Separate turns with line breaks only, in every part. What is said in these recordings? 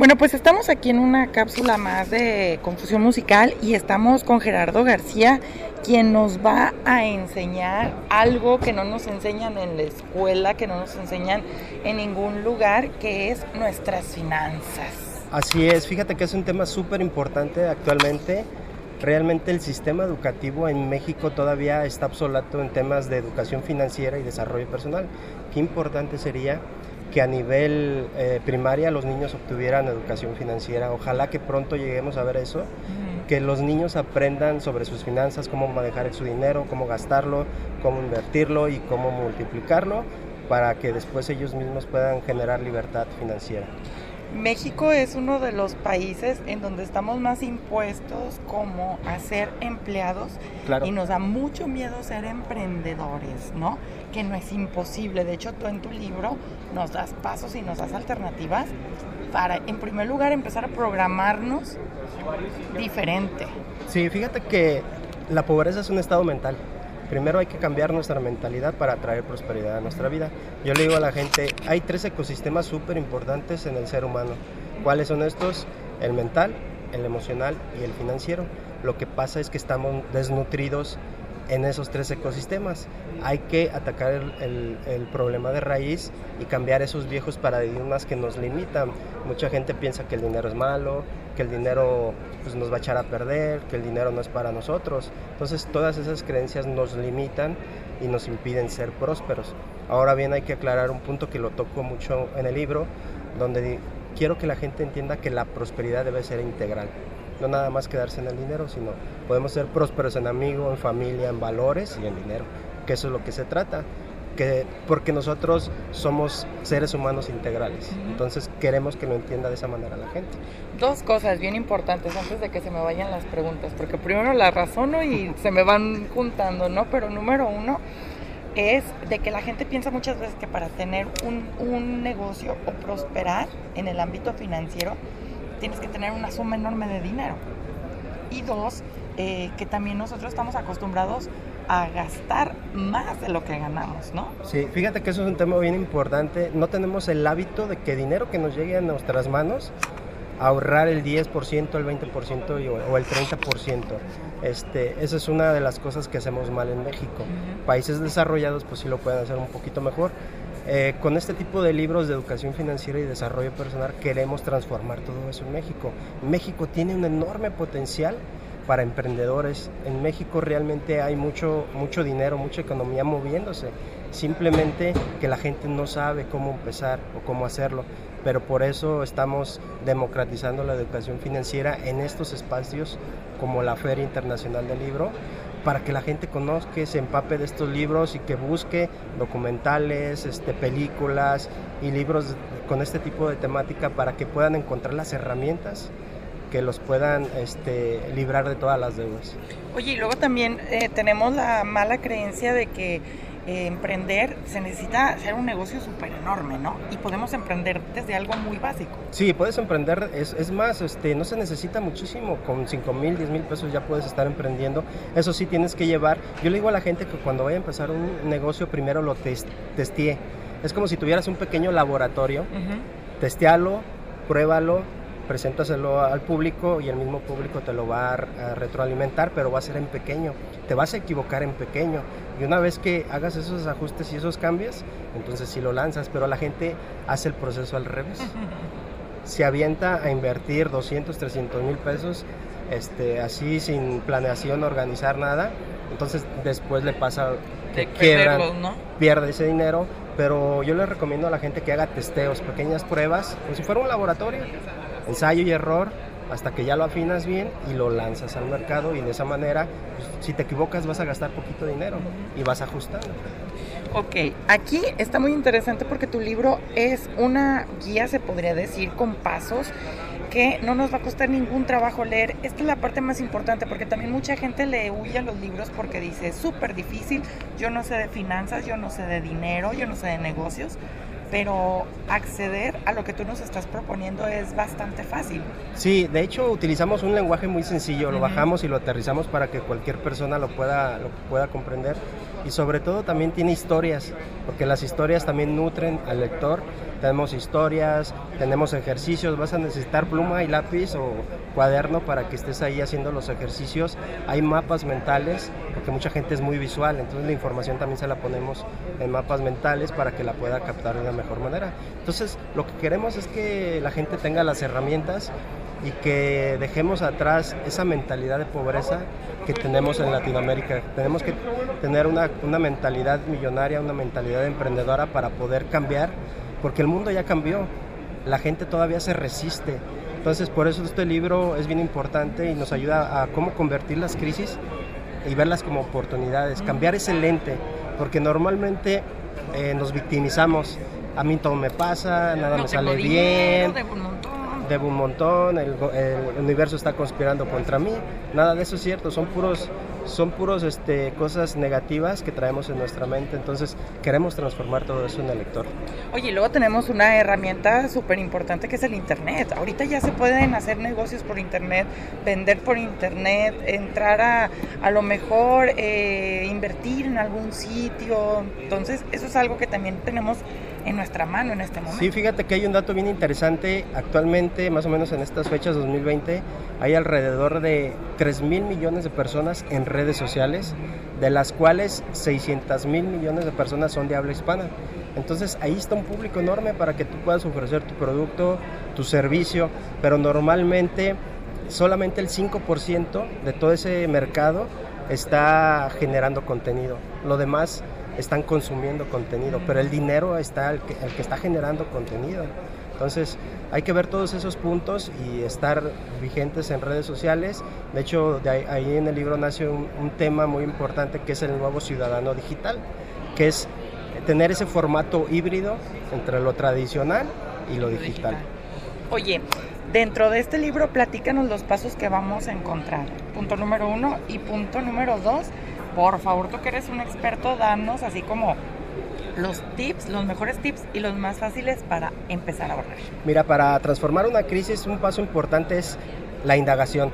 Bueno, pues estamos aquí en una cápsula más de confusión musical y estamos con Gerardo García, quien nos va a enseñar algo que no nos enseñan en la escuela, que no nos enseñan en ningún lugar, que es nuestras finanzas.
Así es, fíjate que es un tema súper importante actualmente. Realmente el sistema educativo en México todavía está obsoleto en temas de educación financiera y desarrollo personal. Qué importante sería que a nivel eh, primaria los niños obtuvieran educación financiera. Ojalá que pronto lleguemos a ver eso, que los niños aprendan sobre sus finanzas, cómo manejar su dinero, cómo gastarlo, cómo invertirlo y cómo multiplicarlo para que después ellos mismos puedan generar libertad financiera.
México es uno de los países en donde estamos más impuestos como a ser empleados y nos da mucho miedo ser emprendedores, ¿no? Que no es imposible. De hecho, tú en tu libro nos das pasos y nos das alternativas para, en primer lugar, empezar a programarnos diferente.
Sí, fíjate que la pobreza es un estado mental primero hay que cambiar nuestra mentalidad para traer prosperidad a nuestra vida. Yo le digo a la gente, hay tres ecosistemas súper importantes en el ser humano. ¿Cuáles son estos? El mental, el emocional y el financiero. Lo que pasa es que estamos desnutridos en esos tres ecosistemas. Hay que atacar el, problema de raíz y cambiar esos viejos paradigmas que nos limitan. Mucha gente piensa que el dinero es malo, que el dinero pues, nos va a echar a perder, que el dinero no es para nosotros. Entonces todas esas creencias nos limitan y nos impiden ser prósperos. Ahora bien, hay que aclarar un punto que lo toco mucho en el libro, donde quiero que la gente entienda que la prosperidad debe ser integral no nada más quedarse en el dinero, sino podemos ser prósperos en amigos, en familia, en valores y en dinero, que eso es lo que se trata. Que, porque nosotros somos seres humanos integrales. Entonces queremos que lo entienda de esa manera la gente.
Dos cosas bien importantes antes de que se me vayan las preguntas, porque primero las razono y se me van juntando, ¿no? Pero número uno es de que la gente piensa muchas veces que para tener un, un negocio o prosperar en el ámbito financiero, tienes que tener una suma enorme de dinero. Y dos, eh, que también nosotros estamos acostumbrados a gastar más de lo que ganamos, ¿no?
Sí, fíjate que eso es un tema bien importante. No tenemos el hábito de que dinero que nos llegue a nuestras manos, ahorrar el 10%, el 20% o el 30%. Este, esa es una de las cosas que hacemos mal en México. Países desarrollados pues sí lo pueden hacer un poquito mejor eh, con este tipo de libros de educación financiera y desarrollo personal queremos transformar todo eso en México. México tiene un enorme potencial para emprendedores. En México realmente hay mucho, mucho dinero, mucha economía moviéndose. Simplemente que la gente no sabe cómo empezar o cómo hacerlo. Pero por eso estamos democratizando la educación financiera en estos espacios como la Feria Internacional del Libro, para que la gente conozca, se empape de estos libros y que busque documentales, este, películas y libros con este tipo de temática para que puedan encontrar las herramientas que los puedan este, librar de todas las deudas.
Oye, y luego también eh, tenemos la mala creencia de que eh, emprender se necesita hacer un negocio súper enorme, ¿no? Y podemos emprender desde algo muy básico.
Sí, puedes emprender, es, es más, este, no se necesita muchísimo, con 5 mil, 10 mil pesos ya puedes estar emprendiendo. Eso sí, tienes que llevar, yo le digo a la gente que cuando vaya a empezar un negocio, primero lo test, testee. Es como si tuvieras un pequeño laboratorio, uh testealo, pruébalo, preséntaselo al público y el mismo público te lo va a, retroalimentar, pero va a ser en pequeño. Te vas a equivocar en pequeño. Y una vez que hagas esos ajustes y esos cambios, entonces sí lo lanzas, pero la gente hace el proceso al revés. Se avienta a invertir 200, 300 mil pesos, este, así sin planeación, organizar nada. Entonces después le pasa que quiebran, ¿no? pierde ese dinero, pero yo le recomiendo a la gente que haga testeos, pequeñas pruebas, como si fuera un laboratorio ensayo y error hasta que ya lo afinas bien y lo lanzas al mercado y de esa manera, pues, si te equivocas vas a gastar poquito dinero y vas ajustando.
Ok, aquí está muy interesante porque tu libro es una guía, se podría decir, con pasos que no nos va a costar ningún trabajo leer. Esta es la parte más importante porque también mucha gente le huye a los libros porque dice, es súper difícil, yo no sé de finanzas, yo no sé de dinero, yo no sé de negocios pero acceder a lo que tú nos estás proponiendo es bastante fácil.
Sí, de hecho utilizamos un lenguaje muy sencillo, lo bajamos y lo aterrizamos para que cualquier persona lo pueda, lo pueda comprender. Y sobre todo también tiene historias, porque las historias también nutren al lector tenemos historias, tenemos ejercicios, vas a necesitar pluma y lápiz o cuaderno para que estés ahí haciendo los ejercicios. Hay mapas mentales, porque mucha gente es muy visual, entonces la información también se la ponemos en mapas mentales para que la pueda captar de la mejor manera. Entonces, lo que queremos es que la gente tenga las herramientas y que dejemos atrás esa mentalidad de pobreza que tenemos en Latinoamérica. Tenemos que tener una, una mentalidad millonaria, una mentalidad emprendedora para poder cambiar porque el mundo ya cambió, la gente todavía se resiste. Entonces, por eso este libro es bien importante y nos ayuda a cómo convertir las crisis y verlas como oportunidades, cambiar ese lente, porque normalmente eh, nos victimizamos. A mí todo me pasa, nada me sale bien, debo un montón, el, el universo está conspirando contra mí. Nada de eso es cierto, son puros son puros este, cosas negativas que traemos en nuestra mente, entonces queremos transformar todo eso en el lector.
Oye, y luego tenemos una herramienta súper importante que es el Internet. Ahorita ya se pueden hacer negocios por Internet, vender por Internet, entrar a a lo mejor eh, invertir en algún sitio. Entonces, eso es algo que también tenemos en nuestra mano en este momento.
Sí, fíjate que hay un dato bien interesante. Actualmente, más o menos en estas fechas 2020, hay alrededor de 3 mil millones de personas en redes sociales, de las cuales 600 mil millones de personas son de habla hispana. Entonces ahí está un público enorme para que tú puedas ofrecer tu producto, tu servicio, pero normalmente solamente el 5% de todo ese mercado está generando contenido. Lo demás están consumiendo contenido, pero el dinero está el que, está generando contenido. Entonces hay que ver todos esos puntos y estar vigentes en redes sociales. De hecho, ahí, en el libro nace un, un, tema muy importante que es el nuevo ciudadano digital, que es tener ese formato híbrido entre lo tradicional y lo digital.
Oye, dentro de este libro platícanos los pasos que vamos a encontrar. Punto número uno y punto número dos por favor, tú que eres un experto, danos así como los tips, los mejores tips y los más fáciles para empezar a ahorrar.
Mira, para transformar una crisis, un paso importante es la indagación.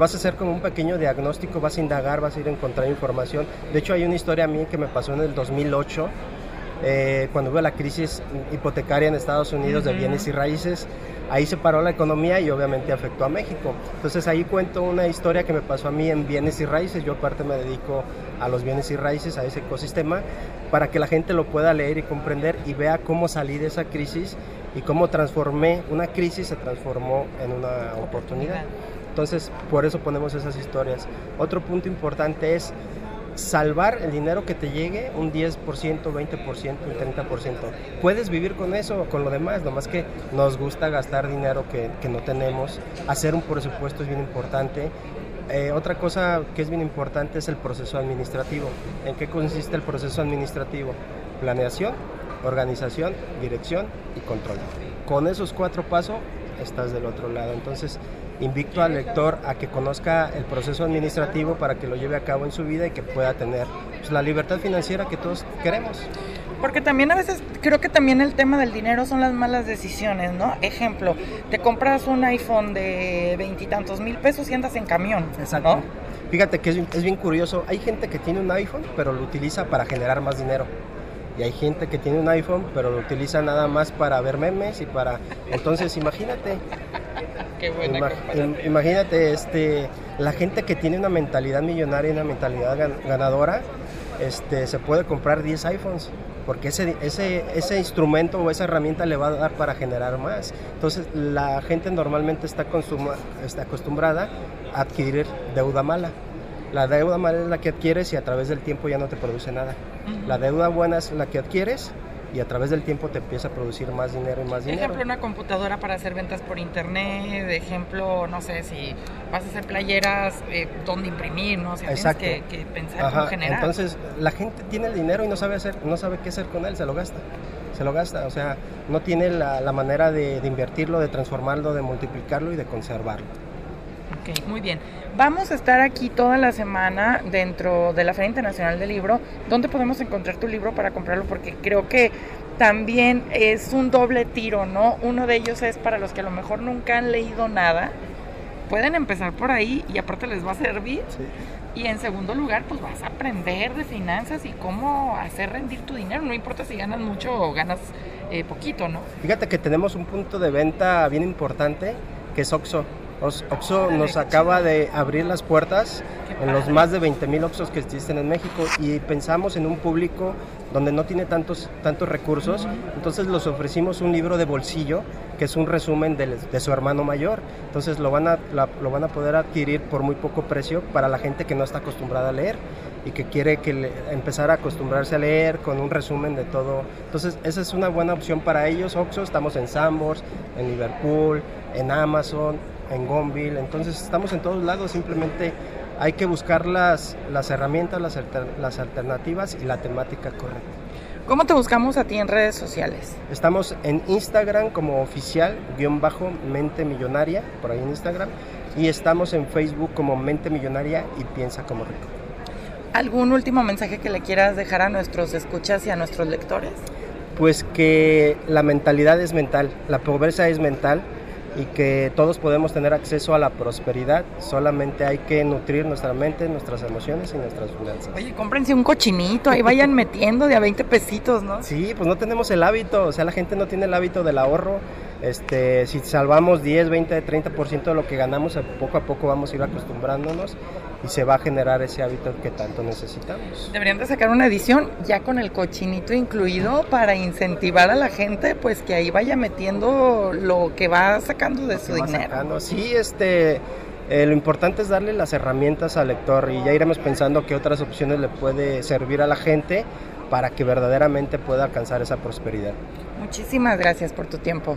Vas a hacer como un pequeño diagnóstico, vas a indagar, vas a ir a encontrar información. De hecho, hay una historia a mí que me pasó en el 2008, eh, cuando hubo la crisis hipotecaria en Estados Unidos de bienes y raíces ahí se paró la economía y obviamente afectó a México. Entonces ahí cuento una historia que me pasó a mí en bienes y raíces. Yo aparte me dedico a los bienes y raíces, a ese ecosistema, para que la gente lo pueda leer y comprender y vea cómo salí de esa crisis y cómo transformé una crisis, se transformó en una oportunidad. Entonces, por eso ponemos esas historias. Otro punto importante es salvar el dinero que te llegue un 10%, 20%, un 30%. Puedes vivir con eso o con lo demás, nomás que nos gusta gastar dinero que, que no tenemos. Hacer un presupuesto es bien importante. Eh, otra cosa que es bien importante es el proceso administrativo. ¿En qué consiste el proceso administrativo? Planeación, organización, dirección y control. Con esos cuatro pasos estás del otro lado. Entonces, invito al lector a que conozca el proceso administrativo para que lo lleve a cabo en su vida y que pueda tener pues, la libertad financiera que todos queremos.
Porque también a veces creo que también el tema del dinero son las malas decisiones, ¿no? Ejemplo, te compras un iPhone de veintitantos mil pesos y andas en camión. Exacto.
Fíjate que es, es bien curioso. Hay gente que tiene un iPhone, pero lo utiliza para generar más dinero y hay gente que tiene un iPhone pero lo utiliza nada más para ver memes y para entonces imagínate imagínate este la gente que tiene una mentalidad millonaria y una mentalidad ganadora este se puede comprar 10 iPhones porque ese, ese, ese instrumento o esa herramienta le va a dar para generar más. Entonces la gente normalmente está, está acostumbrada a adquirir deuda mala. La deuda mala es la que adquieres y a través del tiempo ya no te produce nada. La deuda buena es la que adquieres y a través del tiempo te empieza a producir más dinero y más dinero.
Ejemplo, una computadora para hacer ventas por internet, de ejemplo, no sé, si vas a hacer playeras, eh, dónde imprimir, ¿no? O sea, tienes que, pensar cómo generar.
Entonces, la gente tiene el dinero y no sabe hacer, no sabe qué hacer con él, se lo gasta. Se lo gasta, o sea, no tiene la, la manera de, de invertirlo, de transformarlo, de multiplicarlo y de conservarlo.
Ok, muy bien. Vamos a estar aquí toda la semana dentro de la Feria Internacional del Libro. ¿Dónde podemos encontrar tu libro para comprarlo? Porque creo que también es un doble tiro, ¿no? Uno de ellos es para los que a lo mejor nunca han leído nada. Pueden empezar por ahí y aparte les va a servir. Y en segundo lugar, pues vas a aprender de finanzas y cómo hacer rendir tu dinero. No importa si ganas mucho o ganas eh, poquito, ¿no?
Fíjate que tenemos un punto de venta bien importante que es Oxo. Oxo nos acaba de abrir las puertas en los más de 20 mil Oxos que existen en México y pensamos en un público donde no tiene tantos, tantos recursos, entonces los ofrecimos un libro de bolsillo que es un resumen de, de su hermano mayor, entonces lo van, a, lo van a poder adquirir por muy poco precio para la gente que no está acostumbrada a leer y que quiere que empezar a acostumbrarse a leer con un resumen de todo. Entonces, esa es una buena opción para ellos. Oxo, estamos en Sambors, en Liverpool, en Amazon, en Gonville. Entonces, estamos en todos lados. Simplemente hay que buscar las, las herramientas, las, las alternativas y la temática correcta.
¿Cómo te buscamos a ti en redes sociales?
Estamos en Instagram como oficial, guion bajo, mente millonaria, por ahí en Instagram. Y estamos en Facebook como mente millonaria y piensa como rico.
¿Algún último mensaje que le quieras dejar a nuestros escuchas y a nuestros lectores?
Pues que la mentalidad es mental, la pobreza es mental y que todos podemos tener acceso a la prosperidad, solamente hay que nutrir nuestra mente, nuestras emociones y nuestras finanzas.
Oye, cómprense un cochinito, ahí vayan metiendo de a 20 pesitos, ¿no?
Sí, pues no tenemos el hábito, o sea, la gente no tiene el hábito del ahorro. Este, si salvamos 10, 20, 30% de lo que ganamos, poco a poco vamos a ir acostumbrándonos y se va a generar ese hábito que tanto necesitamos.
Deberían de sacar una edición ya con el cochinito incluido para incentivar a la gente pues que ahí vaya metiendo lo que va sacando de su dinero.
Sí, este eh, lo importante es darle las herramientas al lector y ya iremos pensando qué otras opciones le puede servir a la gente para que verdaderamente pueda alcanzar esa prosperidad.
Muchísimas gracias por tu tiempo.